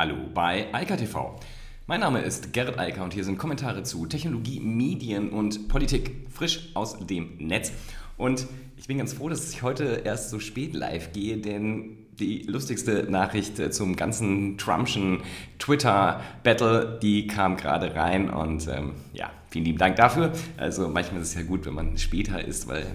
Hallo bei Eika TV. Mein Name ist Gerrit Eiker und hier sind Kommentare zu Technologie, Medien und Politik frisch aus dem Netz. Und ich bin ganz froh, dass ich heute erst so spät live gehe, denn die lustigste Nachricht äh, zum ganzen Trumpschen Twitter-Battle, die kam gerade rein und ähm, ja, vielen lieben Dank dafür. Also manchmal ist es ja gut, wenn man später ist, weil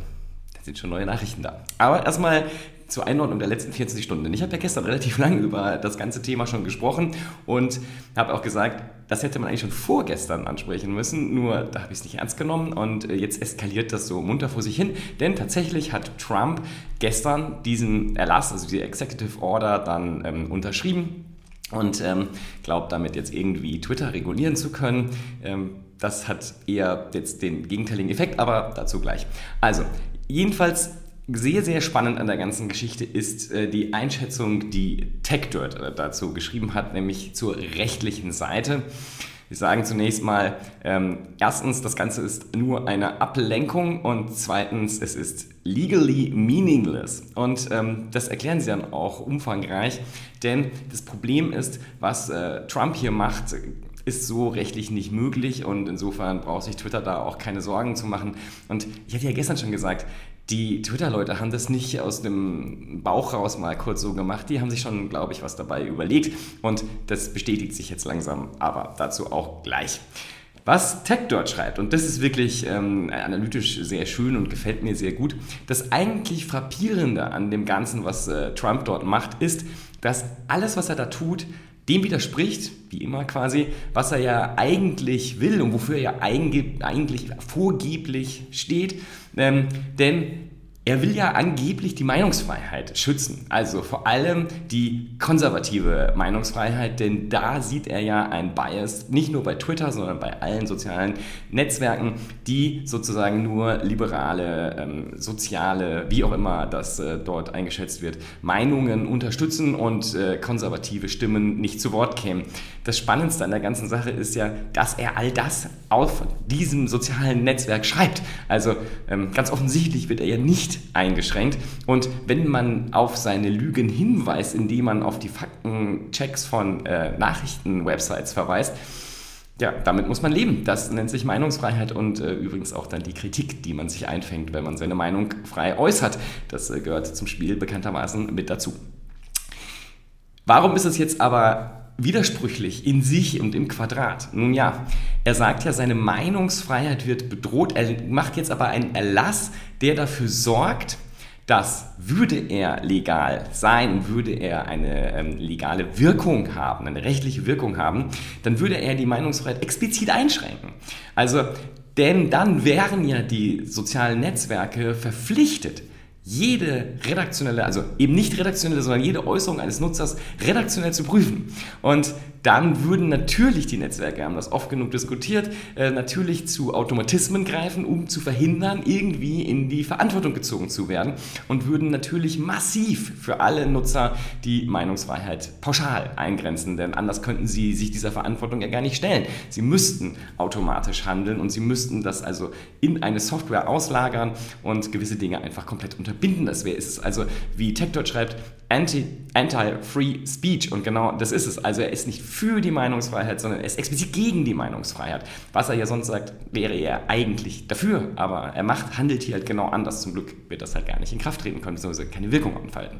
da sind schon neue Nachrichten da. Aber erstmal zur Einordnung der letzten 24 Stunden. Ich habe ja gestern relativ lange über das ganze Thema schon gesprochen und habe auch gesagt, das hätte man eigentlich schon vorgestern ansprechen müssen, nur da habe ich es nicht ernst genommen und äh, jetzt eskaliert das so munter vor sich hin, denn tatsächlich hat Trump gestern diesen Erlass, also die Executive Order, dann ähm, unterschrieben und ähm, glaubt damit jetzt irgendwie Twitter regulieren zu können. Ähm, das hat eher jetzt den gegenteiligen Effekt, aber dazu gleich. Also, jedenfalls sehr, sehr spannend an der ganzen Geschichte ist äh, die Einschätzung, die TechDirt äh, dazu geschrieben hat, nämlich zur rechtlichen Seite. Wir sagen zunächst mal, ähm, erstens, das Ganze ist nur eine Ablenkung und zweitens, es ist legally meaningless. Und ähm, das erklären sie dann auch umfangreich, denn das Problem ist, was äh, Trump hier macht, ist so rechtlich nicht möglich und insofern braucht sich Twitter da auch keine Sorgen zu machen. Und ich hatte ja gestern schon gesagt, die Twitter-Leute haben das nicht aus dem Bauch raus mal kurz so gemacht. Die haben sich schon, glaube ich, was dabei überlegt. Und das bestätigt sich jetzt langsam, aber dazu auch gleich. Was Tech dort schreibt, und das ist wirklich ähm, analytisch sehr schön und gefällt mir sehr gut, das eigentlich Frappierende an dem Ganzen, was äh, Trump dort macht, ist, dass alles, was er da tut, dem widerspricht, wie immer quasi, was er ja eigentlich will und wofür er ja eigentlich vorgeblich steht. Ähm, denn er will ja angeblich die Meinungsfreiheit schützen, also vor allem die konservative Meinungsfreiheit, denn da sieht er ja ein Bias, nicht nur bei Twitter, sondern bei allen sozialen Netzwerken, die sozusagen nur liberale, ähm, soziale, wie auch immer das äh, dort eingeschätzt wird, Meinungen unterstützen und äh, konservative Stimmen nicht zu Wort kämen. Das Spannendste an der ganzen Sache ist ja, dass er all das auf diesem sozialen Netzwerk schreibt. Also ähm, ganz offensichtlich wird er ja nicht eingeschränkt. Und wenn man auf seine Lügen hinweist, indem man auf die Faktenchecks von äh, Nachrichtenwebsites verweist, ja, damit muss man leben. Das nennt sich Meinungsfreiheit und äh, übrigens auch dann die Kritik, die man sich einfängt, wenn man seine Meinung frei äußert. Das äh, gehört zum Spiel bekanntermaßen mit dazu. Warum ist es jetzt aber widersprüchlich in sich und im Quadrat. Nun ja, er sagt ja, seine Meinungsfreiheit wird bedroht. Er macht jetzt aber einen Erlass, der dafür sorgt, dass würde er legal sein, würde er eine ähm, legale Wirkung haben, eine rechtliche Wirkung haben, dann würde er die Meinungsfreiheit explizit einschränken. Also, denn dann wären ja die sozialen Netzwerke verpflichtet, jede redaktionelle, also eben nicht redaktionelle, sondern jede Äußerung eines Nutzers redaktionell zu prüfen. Und dann würden natürlich die Netzwerke, haben das oft genug diskutiert, äh, natürlich zu Automatismen greifen, um zu verhindern, irgendwie in die Verantwortung gezogen zu werden und würden natürlich massiv für alle Nutzer die Meinungsfreiheit pauschal eingrenzen, denn anders könnten sie sich dieser Verantwortung ja gar nicht stellen. Sie müssten automatisch handeln und sie müssten das also in eine Software auslagern und gewisse Dinge einfach komplett unterbinden. Das wäre es also, wie TechDot schreibt, Anti-Free Anti Speech und genau das ist es. Also er ist nicht für die Meinungsfreiheit, sondern er ist explizit gegen die Meinungsfreiheit. Was er ja sonst sagt, wäre er eigentlich dafür, aber er macht, handelt hier halt genau anders. Zum Glück wird das halt gar nicht in Kraft treten können, beziehungsweise keine Wirkung entfalten.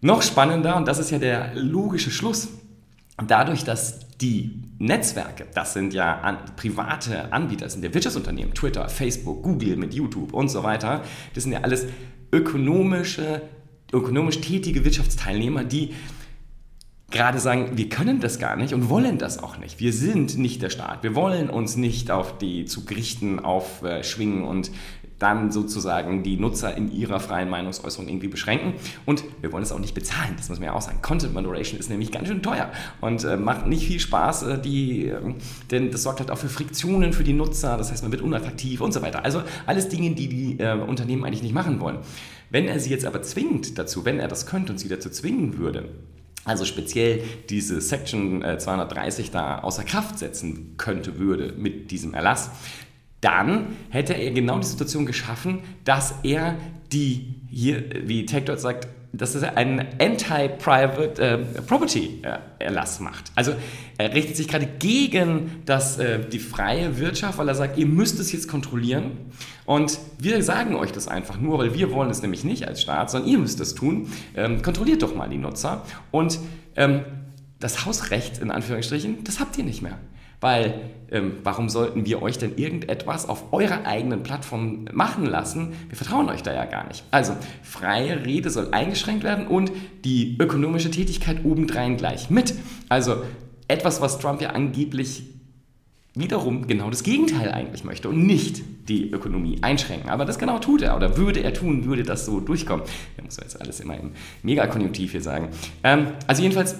Noch spannender, und das ist ja der logische Schluss, dadurch, dass die Netzwerke, das sind ja an, private Anbieter, das sind ja Wirtschaftsunternehmen, Twitter, Facebook, Google mit YouTube und so weiter, das sind ja alles ökonomische, ökonomisch tätige Wirtschaftsteilnehmer, die gerade sagen, wir können das gar nicht und wollen das auch nicht. Wir sind nicht der Staat. Wir wollen uns nicht auf die zu Gerichten aufschwingen und dann sozusagen die Nutzer in ihrer freien Meinungsäußerung irgendwie beschränken. Und wir wollen es auch nicht bezahlen, das muss man ja auch sagen. Content Moderation ist nämlich ganz schön teuer und äh, macht nicht viel Spaß, äh, die, äh, denn das sorgt halt auch für Friktionen für die Nutzer, das heißt, man wird unattraktiv und so weiter. Also alles Dinge, die die äh, Unternehmen eigentlich nicht machen wollen. Wenn er sie jetzt aber zwingt dazu, wenn er das könnte und sie dazu zwingen würde, also speziell diese Section 230 äh, da außer Kraft setzen könnte, würde mit diesem Erlass, dann hätte er genau die Situation geschaffen, dass er die, hier, wie TechDot sagt, dass er einen Anti-Private äh, Property-Erlass äh, macht. Also er richtet sich gerade gegen das, äh, die freie Wirtschaft, weil er sagt, ihr müsst es jetzt kontrollilieren. Und wir sagen euch das einfach nur, weil wir wollen es nämlich nicht als Staat, sondern ihr müsst es tun. Ähm, kontrolliert doch mal die Nutzer. Und ähm, das Hausrecht, in Anführungsstrichen, das habt ihr nicht mehr. Weil ähm, warum sollten wir euch denn irgendetwas auf eurer eigenen Plattform machen lassen? Wir vertrauen euch da ja gar nicht. Also freie Rede soll eingeschränkt werden und die ökonomische Tätigkeit obendrein gleich mit. Also etwas, was Trump ja angeblich wiederum genau das Gegenteil eigentlich möchte und nicht die Ökonomie einschränken. Aber das genau tut er oder würde er tun, würde das so durchkommen. Da muss man jetzt alles immer im Megakonjunktiv hier sagen. Ähm, also jedenfalls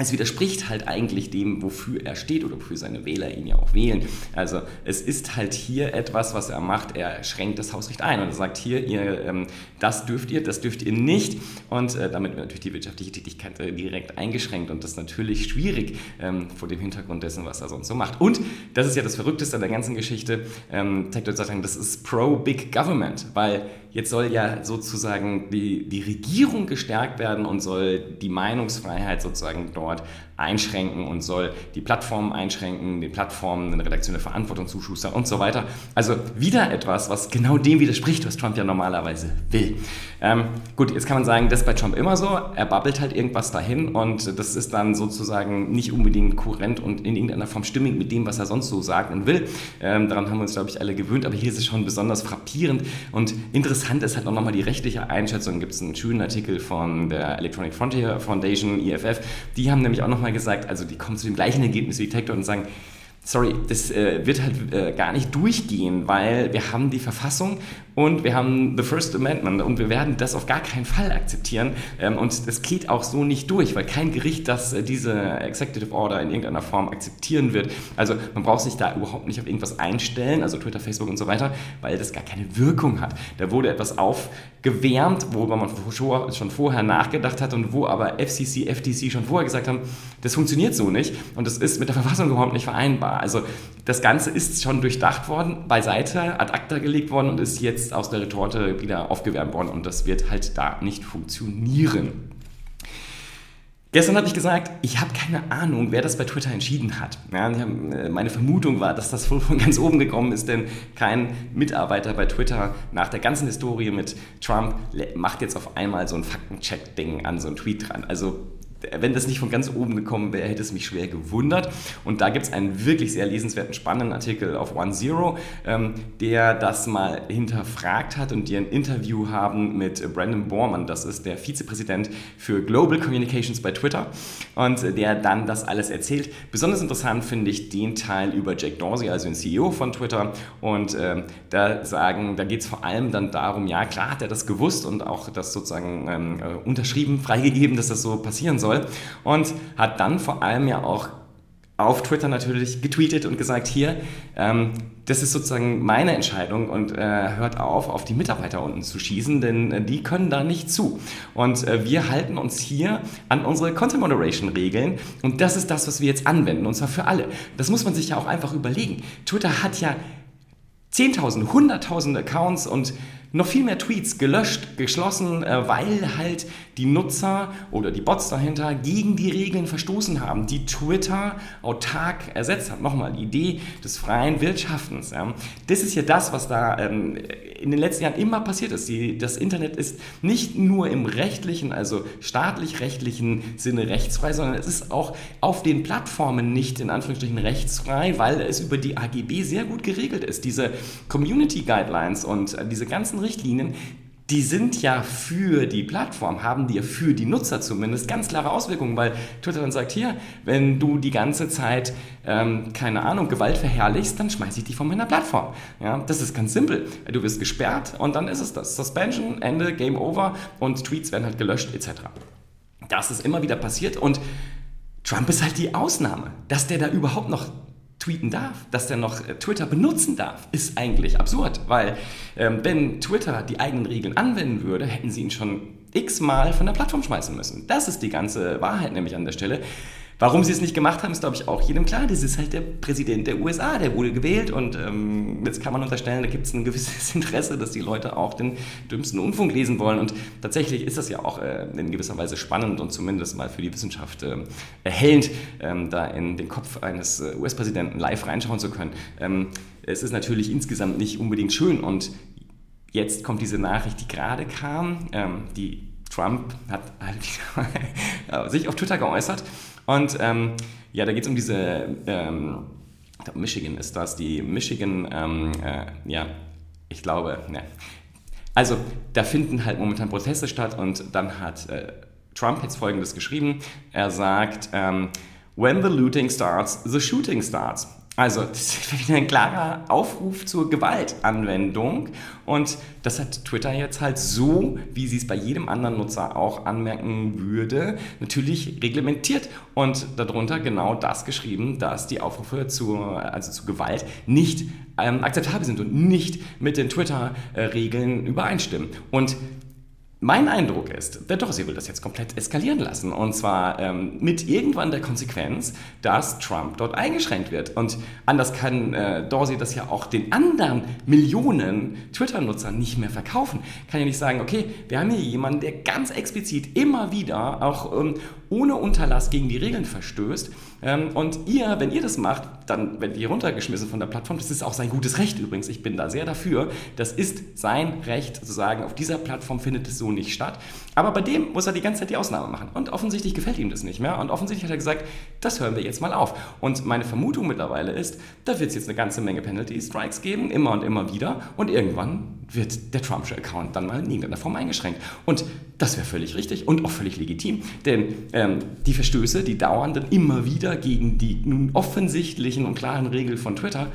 es widerspricht halt eigentlich dem, wofür er steht oder wofür seine Wähler ihn ja auch wählen. Also es ist halt hier etwas, was er macht. Er schränkt das Hausrecht ein und er sagt hier, ihr, ähm, das dürft ihr, das dürft ihr nicht. Und äh, damit wird natürlich die wirtschaftliche Tätigkeit äh, direkt eingeschränkt und das ist natürlich schwierig ähm, vor dem Hintergrund dessen, was er sonst so macht. Und das ist ja das Verrückteste an der ganzen Geschichte, ähm, zeigt euch sozusagen, das ist pro-big government, weil jetzt soll ja sozusagen die, die Regierung gestärkt werden und soll die Meinungsfreiheit sozusagen dort dort einschränken und soll die Plattformen einschränken, den Plattformen eine redaktionelle Verantwortung zuschustern und so weiter. Also wieder etwas, was genau dem widerspricht, was Trump ja normalerweise will. Ähm, gut, jetzt kann man sagen, das ist bei Trump immer so. Er babbelt halt irgendwas dahin und das ist dann sozusagen nicht unbedingt kohärent und in irgendeiner Form stimmig mit dem, was er sonst so sagt und will. Ähm, daran haben wir uns, glaube ich, alle gewöhnt, aber hier ist es schon besonders frappierend und interessant ist halt auch nochmal die rechtliche Einschätzung. Gibt es einen schönen Artikel von der Electronic Frontier Foundation, EFF. Die haben nämlich auch nochmal gesagt, also die kommen zu dem gleichen Ergebnis wie Tektor und sagen, sorry, das äh, wird halt äh, gar nicht durchgehen, weil wir haben die Verfassung und wir haben the First Amendment und wir werden das auf gar keinen Fall akzeptieren ähm, und das geht auch so nicht durch, weil kein Gericht das äh, diese Executive Order in irgendeiner Form akzeptieren wird. Also man braucht sich da überhaupt nicht auf irgendwas einstellen, also Twitter, Facebook und so weiter, weil das gar keine Wirkung hat. Da wurde etwas aufgewärmt, worüber man schon vorher nachgedacht hat und wo aber FCC, FTC schon vorher gesagt haben, das funktioniert so nicht und das ist mit der Verfassung überhaupt nicht vereinbar. Also das Ganze ist schon durchdacht worden, beiseite, ad acta gelegt worden und ist jetzt aus der Retorte wieder aufgewärmt worden und das wird halt da nicht funktionieren. Gestern habe ich gesagt, ich habe keine Ahnung, wer das bei Twitter entschieden hat. Ja, äh, meine Vermutung war, dass das wohl von ganz oben gekommen ist, denn kein Mitarbeiter bei Twitter nach der ganzen Historie mit Trump macht jetzt auf einmal so ein Faktencheck-Ding an so einen Tweet dran. Also wenn das nicht von ganz oben gekommen wäre, hätte es mich schwer gewundert. Und da gibt es einen wirklich sehr lesenswerten, spannenden Artikel auf OneZero, ähm, der das mal hinterfragt hat und die ein Interview haben mit Brandon Borman, das ist der Vizepräsident für Global Communications bei Twitter und der dann das alles erzählt. Besonders interessant finde ich den Teil über Jake Dorsey, also den CEO von Twitter. Und ähm, da sagen, da geht es vor allem dann darum, ja klar hat er das gewusst und auch das sozusagen ähm, äh, unterschrieben, freigegeben, dass das so passieren soll soll. Und hat dann vor allem ja auch auf Twitter natürlich getweetet und gesagt, hier, ähm, das ist sozusagen meine Entscheidung und äh, hört auf, auf die Mitarbeiter unten zu schießen, denn äh, die können da nicht zu. Und äh, wir halten uns hier an unsere Content Moderation Regeln und das ist das, was wir jetzt anwenden und zwar für alle. Das muss man sich ja auch einfach überlegen. Twitter hat ja 10.000, 100.000 Accounts und noch viel mehr Tweets gelöscht, geschlossen, äh, weil halt die Nutzer oder die Bots dahinter gegen die Regeln verstoßen haben, die Twitter autark ersetzt hat. Nochmal, die Idee des freien Wirtschaftens. Das ist ja das, was da ähm, in den letzten Jahren immer passiert ist. das Internet ist nicht nur im rechtlichen, also staatlich-rechtlichen Sinne rechtsfrei, sondern es ist auch auf den Plattformen nicht in Anführungsstrichen rechtsfrei, weil es über die AGB sehr gut geregelt ist. Diese Community Guidelines und äh, diese ganzen ganzen Richtlinien, die sind ja für die Plattform, haben die ja für die Nutzer zumindest ganz klare Auswirkungen, weil Twitter dann sagt, hier, wenn du die ganze Zeit, ähm, keine Ahnung, Gewalt verherrlichst, dann schmeiße ich dich von meiner Plattform. Ja, das ist ganz simpel. Du wirst gesperrt und dann ist es das. Suspension, Ende, Game Over und Tweets werden halt gelöscht etc. Das ist immer wieder passiert und Trump ist halt die Ausnahme, dass der da überhaupt noch tweeten darf, dass der noch äh, Twitter benutzen darf, ist eigentlich absurd, weil ähm, wenn Twitter die eigenen Regeln anwenden würde, hätten sie ihn schon x-mal von der Plattform schmeißen müssen. Das ist die ganze Wahrheit nämlich an der Stelle. Warum sie es nicht gemacht haben, ist, glaube ich, auch jedem klar. Das ist halt der Präsident der USA, der wurde gewählt und ähm, jetzt kann man unterstellen, da gibt es ein gewisses Interesse, dass die Leute auch den dümmsten Unfunk lesen wollen. Und tatsächlich ist das ja auch äh, in gewisser Weise spannend und zumindest mal für die Wissenschaft äh, erhellend, ähm, da in den Kopf eines äh, US-Präsidenten live reinschauen zu können. Ähm, es ist natürlich insgesamt nicht unbedingt schön und jetzt kommt diese Nachricht, die gerade kam, ähm, die Trump hat halt sich auf Twitter geäußert und ähm, ja, da geht es um diese, ähm, ich glaube Michigan ist das, die Michigan, ähm, äh, ja, ich glaube, ne. Also da finden halt momentan Proteste statt und dann hat äh, Trump jetzt Folgendes geschrieben. Er sagt, ähm, when the looting starts, the shooting starts. Also, das ist wieder ein klarer Aufruf zur Gewaltanwendung. Und das hat Twitter jetzt halt so, wie sie es bei jedem anderen Nutzer auch anmerken würde, natürlich reglementiert und darunter genau das geschrieben, dass die Aufrufe zur, also zu Gewalt nicht ähm, akzeptabel sind und nicht mit den Twitter-Regeln übereinstimmen. Und mein Eindruck ist, der Dorsey will das jetzt komplett eskalieren lassen. Und zwar ähm, mit irgendwann der Konsequenz, dass Trump dort eingeschränkt wird. Und anders kann äh, Dorsey das ja auch den anderen Millionen Twitter-Nutzern nicht mehr verkaufen. Kann ja nicht sagen, okay, wir haben hier jemanden, der ganz explizit immer wieder auch ähm, ohne Unterlass gegen die Regeln verstößt. Ähm, und ihr, wenn ihr das macht, dann werdet ihr runtergeschmissen von der Plattform. Das ist auch sein gutes Recht übrigens. Ich bin da sehr dafür. Das ist sein Recht zu sagen, auf dieser Plattform findet es so nicht statt. Aber bei dem muss er die ganze Zeit die Ausnahme machen. Und offensichtlich gefällt ihm das nicht mehr. Und offensichtlich hat er gesagt, das hören wir jetzt mal auf. Und meine Vermutung mittlerweile ist, da wird es jetzt eine ganze Menge Penalty-Strikes geben, immer und immer wieder. Und irgendwann wird der Trumpsche Account dann mal in irgendeiner Form eingeschränkt. Und das wäre völlig richtig und auch völlig legitim. Denn ähm, die Verstöße, die dauern dann immer wieder gegen die nun offensichtlichen und klaren Regeln von Twitter,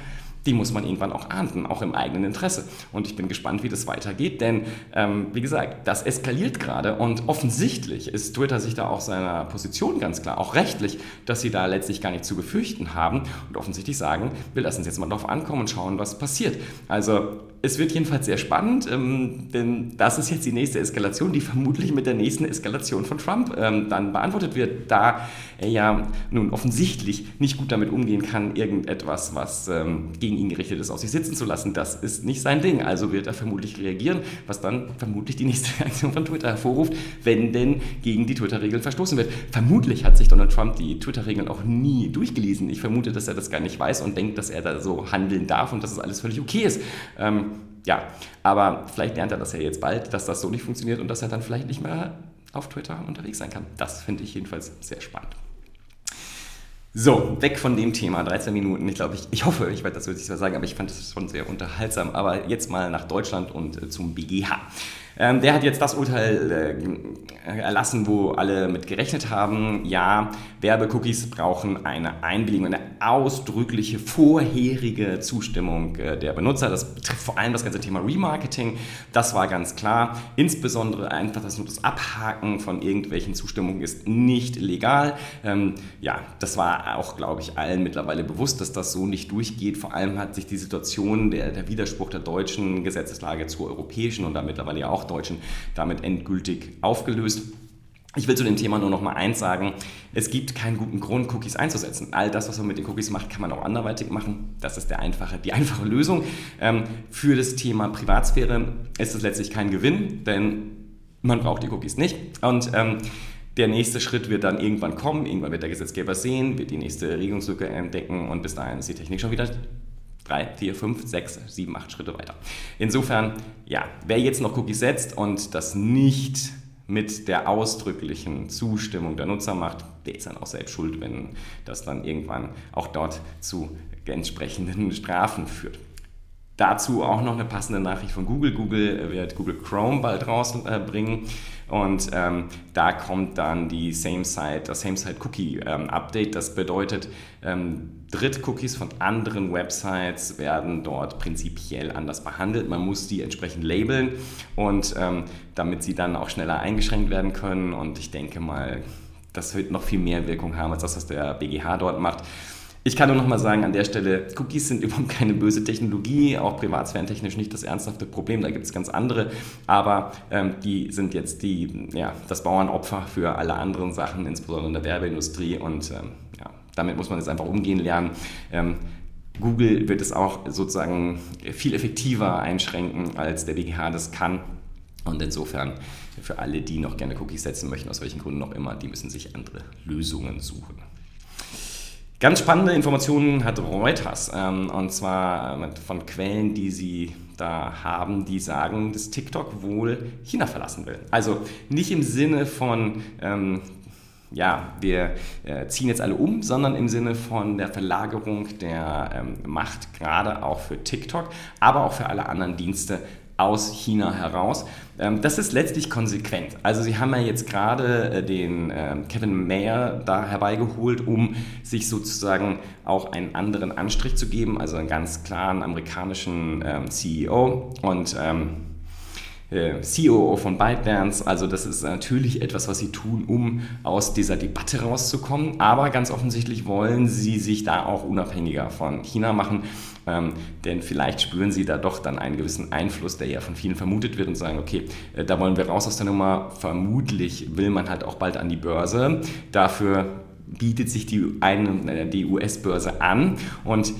die muss man irgendwann auch ahnden, auch im eigenen Interesse. Und ich bin gespannt, wie das weitergeht, denn ähm, wie gesagt, das eskaliert gerade und offensichtlich ist Twitter sich da auch seiner Position ganz klar, auch rechtlich, dass sie da letztlich gar nicht zu befürchten haben und offensichtlich sagen, wir lassen es jetzt mal drauf ankommen und schauen, was passiert. Also es wird jedenfalls sehr spannend, ähm, denn das ist jetzt die nächste Eskalation, die vermutlich mit der nächsten Eskalation von Trump ähm, dann beantwortet wird, da er ja nun offensichtlich nicht gut damit umgehen kann, irgendetwas, was ähm, gegen ihn gerichtet ist, auf sich sitzen zu lassen. Das ist nicht sein Ding. Also wird er vermutlich reagieren, was dann vermutlich die nächste Reaktion von Twitter hervorruft, wenn denn gegen die Twitter-Regeln verstoßen wird. Vermutlich hat sich Donald Trump die Twitter-Regeln auch nie durchgelesen. Ich vermute, dass er das gar nicht weiß und denkt, dass er da so handeln darf und dass es alles völlig okay ist. Ähm, ja, aber vielleicht lernt er das ja jetzt bald, dass das so nicht funktioniert und dass er dann vielleicht nicht mehr auf Twitter unterwegs sein kann. Das finde ich jedenfalls sehr spannend. So, weg von dem Thema, 13 Minuten. Ich glaube, ich, ich hoffe, ich werde das wirklich sagen, aber ich fand das schon sehr unterhaltsam. Aber jetzt mal nach Deutschland und äh, zum BGH. Ähm, der hat jetzt das Urteil äh, erlassen, wo alle mit gerechnet haben. Ja, Werbecookies brauchen eine Einwilligung, eine ausdrückliche vorherige Zustimmung äh, der Benutzer. Das betrifft vor allem das ganze Thema Remarketing. Das war ganz klar. Insbesondere einfach das nur das Abhaken von irgendwelchen Zustimmungen ist nicht legal. Ähm, ja, das war auch, glaube ich, allen mittlerweile bewusst, dass das so nicht durchgeht. Vor allem hat sich die Situation, der, der Widerspruch der deutschen Gesetzeslage zur europäischen und da mittlerweile ja auch Hochdeutschen damit endgültig aufgelöst. Ich will zu dem Thema nur noch mal eins sagen. Es gibt keinen guten Grund, Cookies einzusetzen. All das, was man mit den Cookies macht, kann man auch anderweitig machen. Das ist der einfache, die einfache Lösung. Ähm, für das Thema Privatsphäre ist es letztlich kein Gewinn, denn man braucht die Cookies nicht. Und ähm, der nächste Schritt wird dann irgendwann kommen. Irgendwann wird der Gesetzgeber sehen, wird die nächste Regelungslücke entdecken und bis dahin ist die Technik schon wieder drei, vier, fünf, sechs, sieben, acht Schritte weiter. Insofern, ja, wer jetzt noch Cookies setzt und das nicht mit der ausdrücklichen Zustimmung der Nutzer macht, der ist dann auch selbst schuld, wenn das dann irgendwann auch dort zu entsprechenden Strafen führt. Dazu auch noch eine passende Nachricht von Google. Google wird Google Chrome bald rausbringen. Und ähm, da kommt dann die Same-Site, das Same-Site-Cookie-Update. Ähm, das bedeutet, ähm, Drittcookies von anderen Websites werden dort prinzipiell anders behandelt. Man muss die entsprechend labeln und ähm, damit sie dann auch schneller eingeschränkt werden können. Und ich denke mal, das wird noch viel mehr Wirkung haben als das, was der BGH dort macht. Ich kann nur noch mal sagen an der Stelle, Cookies sind überhaupt keine böse Technologie, auch privatsphärentechnisch nicht das ernsthafte Problem, da gibt es ganz andere, aber ähm, die sind jetzt die, ja, das Bauernopfer für alle anderen Sachen, insbesondere in der Werbeindustrie und ähm, ja, damit muss man jetzt einfach umgehen lernen. Ähm, Google wird es auch sozusagen viel effektiver einschränken, als der BGH das kann. Und insofern für alle, die noch gerne Cookies setzen möchten, aus welchen Gründen auch immer, die müssen sich andere Lösungen suchen. Ganz spannende Informationen hat Reuters, ähm, und zwar äh, von Quellen, die sie da haben, die sagen, dass TikTok wohl China verlassen will. Also nicht im Sinne von, ähm, ja, wir äh, ziehen jetzt alle um, sondern im Sinne von der Verlagerung der ähm, Macht, gerade auch für TikTok, aber auch für alle anderen Dienste aus China heraus. Ähm, das ist letztlich konsequent. Also Sie haben ja jetzt gerade äh, den ähm, Kevin Mayer da herbeigeholt, um sich sozusagen auch einen anderen Anstrich zu geben, also einen ganz klaren amerikanischen ähm, CEO und äh, COO von ByteDance. Also das ist natürlich etwas, was sie tun, um aus dieser Debatte rauszukommen. Aber ganz offensichtlich wollen sie sich da auch unabhängiger von China machen. Ähm, denn vielleicht spüren sie da doch dann einen gewissen Einfluss, der ja von vielen vermutet wird und sagen, okay, äh, da wollen wir raus aus der Nummer. Vermutlich will man halt auch bald an die Börse. Dafür bietet sich die, äh, die US-Börse an und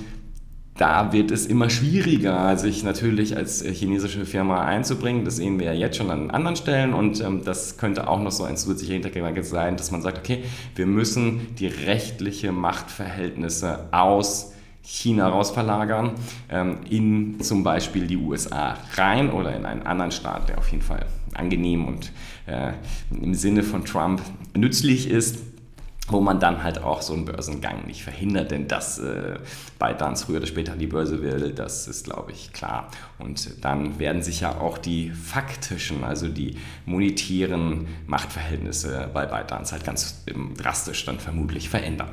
da wird es immer schwieriger, sich natürlich als chinesische Firma einzubringen. Das sehen wir ja jetzt schon an anderen Stellen und ähm, das könnte auch noch so ein zusätzlicher Hintergedanke sein, dass man sagt, okay, wir müssen die rechtliche Machtverhältnisse aus China raus verlagern, ähm, in zum Beispiel die USA rein oder in einen anderen Staat, der auf jeden Fall angenehm und äh, im Sinne von Trump nützlich ist wo man dann halt auch so einen Börsengang nicht verhindert, denn dass äh, ByteDance früher oder später an die Börse will, das ist, glaube ich, klar. Und dann werden sich ja auch die faktischen, also die monetären Machtverhältnisse bei ByteDance halt ganz ähm, drastisch dann vermutlich verändern.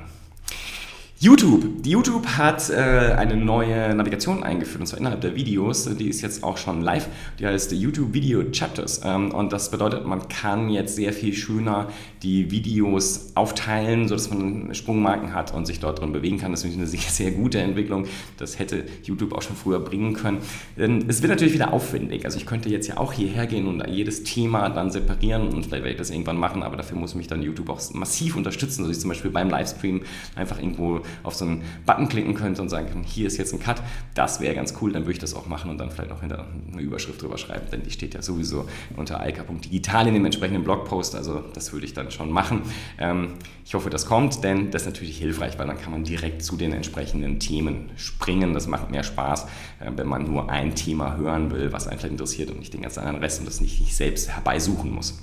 YouTube. YouTube hat äh, eine neue Navigation eingeführt, und zwar innerhalb der Videos. Die ist jetzt auch schon live. Die heißt YouTube Video Chapters. Ähm, und das bedeutet, man kann jetzt sehr viel schöner die Videos aufteilen, sodass man Sprungmarken hat und sich dort drin bewegen kann. Das ist eine sehr, sehr gute Entwicklung. Das hätte YouTube auch schon früher bringen können. Ähm, es wird natürlich wieder aufwendig. Also ich könnte jetzt ja auch hierher gehen und jedes Thema dann separieren und vielleicht werde ich das irgendwann machen, aber dafür muss mich dann YouTube auch massiv unterstützen, dass ich zum Beispiel beim Livestream einfach irgendwo auf so einen Button klicken könnte und sagen kann, hier ist jetzt ein Cut, das wäre ganz cool, dann würde ich das auch machen und dann vielleicht noch hinter eine Überschrift drüber schreiben, denn die steht ja sowieso unter alka.digital in dem entsprechenden Blogpost, also das würde ich dann schon machen. Ähm, ich hoffe, das kommt, denn das ist natürlich hilfreich, weil dann kann man direkt zu den entsprechenden Themen springen. Das macht mehr Spaß, äh, wenn man nur ein Thema hören will, was einen vielleicht interessiert und nicht den ganzen anderen Rest und das nicht, nicht selbst herbeisuchen muss.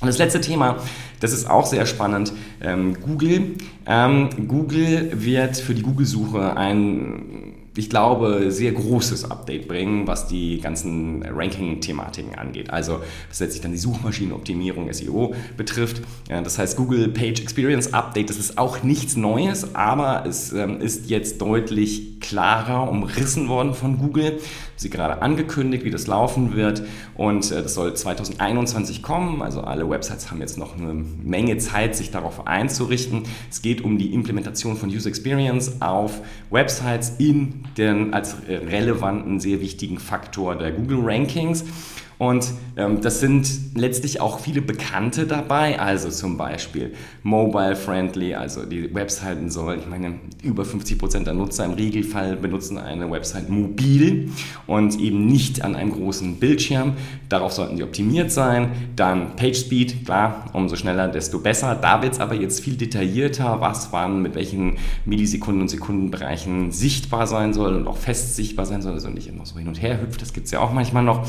Und das letzte Thema, das ist auch sehr spannend, ähm, Google. Ähm, Google wird für die Google-Suche ein ich glaube, sehr großes Update bringen, was die ganzen Ranking-Thematiken angeht. Also was letztlich dann die Suchmaschinenoptimierung, SEO betrifft. Das heißt, Google Page Experience Update, das ist auch nichts Neues, aber es ähm, ist jetzt deutlich klarer umrissen worden von Google. Sie gerade angekündigt, wie das laufen wird und äh, das soll 2021 kommen. Also alle Websites haben jetzt noch eine Menge Zeit, sich darauf einzurichten. Es geht um die Implementation von User Experience auf Websites in den als relevanten, sehr wichtigen Faktor der Google Rankings. Und ähm, das sind letztlich auch viele Bekannte dabei, also zum Beispiel mobile friendly, also die Webseiten sollen, ich meine, über 50 Prozent der Nutzer im Regelfall benutzen eine Website mobil und eben nicht an einem großen Bildschirm. Darauf sollten die optimiert sein. Dann Page Speed, klar, umso schneller, desto besser. Da wird es aber jetzt viel detaillierter, was wann mit welchen Millisekunden und Sekundenbereichen sichtbar sein soll und auch fest sichtbar sein soll, also nicht immer so hin und her hüpft, das gibt es ja auch manchmal noch.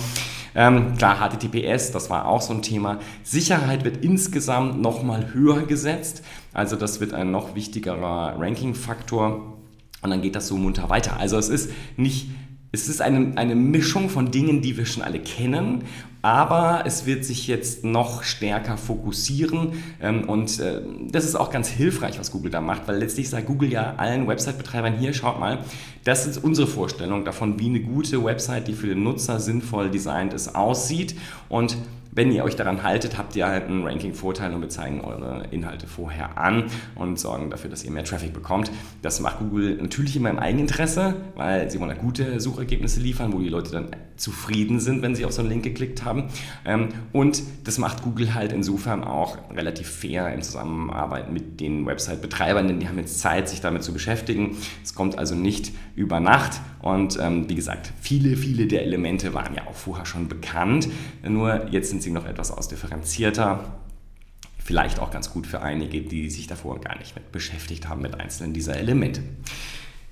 Ähm, klar, HTTPS, das war auch so ein Thema. Sicherheit wird insgesamt nochmal höher gesetzt. Also das wird ein noch wichtigerer Ranking-Faktor. Und dann geht das so munter weiter. Also es ist nicht es ist eine, eine Mischung von Dingen, die wir schon alle kennen, aber es wird sich jetzt noch stärker fokussieren ähm, und äh, das ist auch ganz hilfreich, was Google da macht, weil letztlich sagt Google ja allen Website-Betreibern hier, schaut mal, das ist unsere Vorstellung davon, wie eine gute Website, die für den Nutzer sinnvoll designt ist, aussieht. Und wenn ihr euch daran haltet, habt ihr halt einen Ranking-Vorteil und wir zeigen eure Inhalte vorher an und sorgen dafür, dass ihr mehr Traffic bekommt. Das macht Google natürlich immer im Eigeninteresse, weil sie wollen gute Suchergebnisse liefern, wo die Leute dann zufrieden sind, wenn sie auf so einen Link geklickt haben. Ähm, und das macht Google halt insofern auch relativ fair in Zusammenarbeit mit den Website-Betreibern, denn die haben jetzt Zeit, sich damit zu beschäftigen. Es kommt also nicht über Nacht und ähm, wie gesagt, viele, viele der Elemente waren ja auch vorher schon bekannt, nur jetzt sind sie noch etwas ausdifferenzierter. Vielleicht auch ganz gut für einige, die sich davor gar nicht mit beschäftigt haben mit einzelnen dieser Elemente.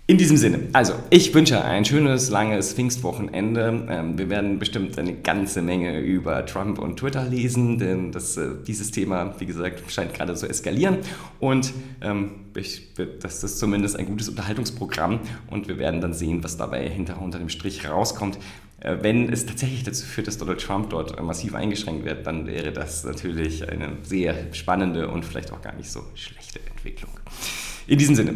In diesem Sinne, also ich wünsche ein schönes, langes Pfingstwochenende. Ähm, wir werden bestimmt eine ganze Menge über Trump und Twitter lesen, denn das, äh, dieses Thema, wie gesagt, scheint gerade zu eskalieren. Und ähm, ich, das ist zumindest ein gutes Unterhaltungsprogramm und wir werden dann sehen, was dabei hinter unter dem Strich rauskommt. Äh, wenn es tatsächlich dazu führt, dass Donald Trump dort massiv eingeschränkt wird, dann wäre das natürlich eine sehr spannende und vielleicht auch gar nicht so schlechte Entwicklung. In diesem Sinne,